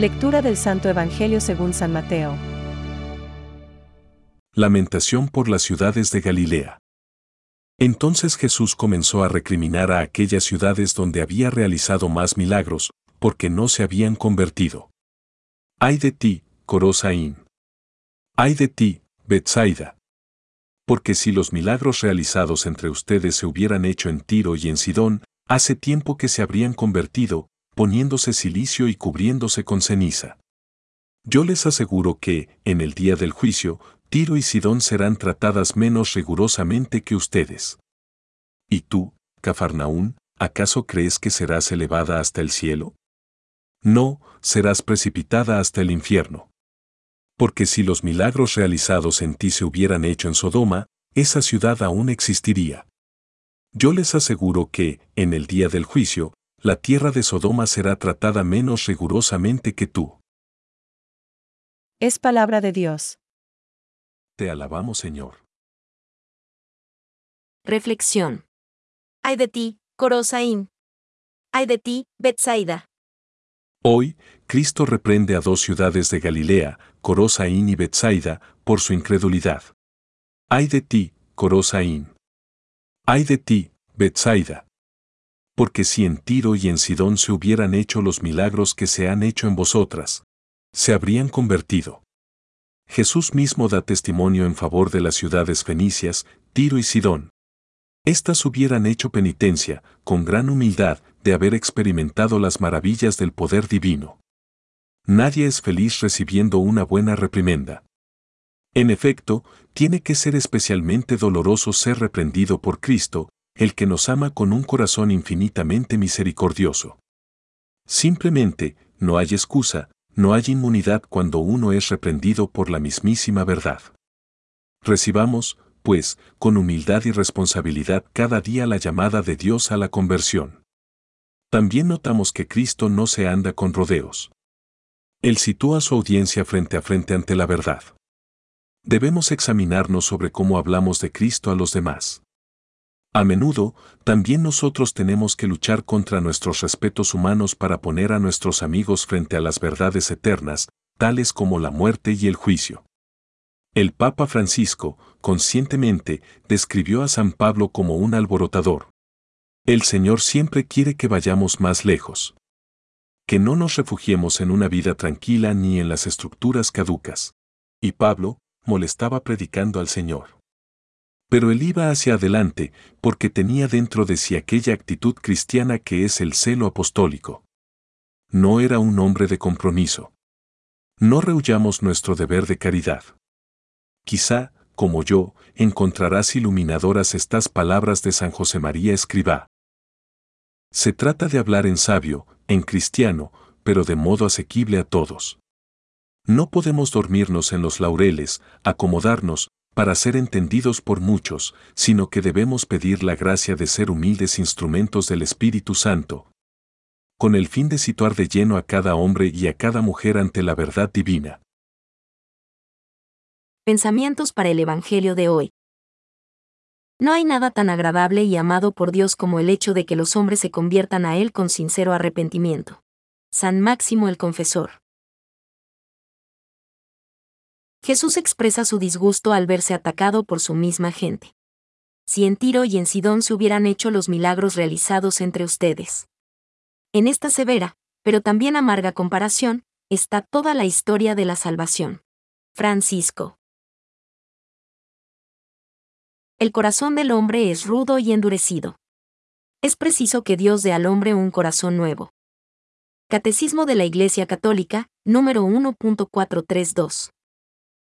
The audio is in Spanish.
Lectura del Santo Evangelio según San Mateo. Lamentación por las ciudades de Galilea. Entonces Jesús comenzó a recriminar a aquellas ciudades donde había realizado más milagros, porque no se habían convertido. Ay de ti, Corosaín. Ay de ti, Betsaida. Porque si los milagros realizados entre ustedes se hubieran hecho en Tiro y en Sidón, hace tiempo que se habrían convertido, poniéndose silicio y cubriéndose con ceniza. Yo les aseguro que, en el día del juicio, Tiro y Sidón serán tratadas menos rigurosamente que ustedes. ¿Y tú, Cafarnaún, acaso crees que serás elevada hasta el cielo? No, serás precipitada hasta el infierno. Porque si los milagros realizados en ti se hubieran hecho en Sodoma, esa ciudad aún existiría. Yo les aseguro que, en el día del juicio, la tierra de Sodoma será tratada menos rigurosamente que tú. Es palabra de Dios. Te alabamos, Señor. Reflexión. Ay de ti, Corosaín. Ay de ti, Betsaida. Hoy, Cristo reprende a dos ciudades de Galilea, Corosaín y Betsaida, por su incredulidad. Ay de ti, Corosaín. Ay de ti, Betsaida porque si en Tiro y en Sidón se hubieran hecho los milagros que se han hecho en vosotras, se habrían convertido. Jesús mismo da testimonio en favor de las ciudades fenicias, Tiro y Sidón. Estas hubieran hecho penitencia, con gran humildad, de haber experimentado las maravillas del poder divino. Nadie es feliz recibiendo una buena reprimenda. En efecto, tiene que ser especialmente doloroso ser reprendido por Cristo, el que nos ama con un corazón infinitamente misericordioso. Simplemente, no hay excusa, no hay inmunidad cuando uno es reprendido por la mismísima verdad. Recibamos, pues, con humildad y responsabilidad cada día la llamada de Dios a la conversión. También notamos que Cristo no se anda con rodeos. Él sitúa su audiencia frente a frente ante la verdad. Debemos examinarnos sobre cómo hablamos de Cristo a los demás. A menudo, también nosotros tenemos que luchar contra nuestros respetos humanos para poner a nuestros amigos frente a las verdades eternas, tales como la muerte y el juicio. El Papa Francisco, conscientemente, describió a San Pablo como un alborotador. El Señor siempre quiere que vayamos más lejos. Que no nos refugiemos en una vida tranquila ni en las estructuras caducas. Y Pablo, molestaba predicando al Señor. Pero él iba hacia adelante porque tenía dentro de sí aquella actitud cristiana que es el celo apostólico. No era un hombre de compromiso. No rehuyamos nuestro deber de caridad. Quizá, como yo, encontrarás iluminadoras estas palabras de San José María Escribá. Se trata de hablar en sabio, en cristiano, pero de modo asequible a todos. No podemos dormirnos en los laureles, acomodarnos, para ser entendidos por muchos, sino que debemos pedir la gracia de ser humildes instrumentos del Espíritu Santo, con el fin de situar de lleno a cada hombre y a cada mujer ante la verdad divina. Pensamientos para el Evangelio de hoy. No hay nada tan agradable y amado por Dios como el hecho de que los hombres se conviertan a Él con sincero arrepentimiento. San Máximo el Confesor. Jesús expresa su disgusto al verse atacado por su misma gente. Si en Tiro y en Sidón se hubieran hecho los milagros realizados entre ustedes. En esta severa, pero también amarga comparación, está toda la historia de la salvación. Francisco. El corazón del hombre es rudo y endurecido. Es preciso que Dios dé al hombre un corazón nuevo. Catecismo de la Iglesia Católica, número 1.432.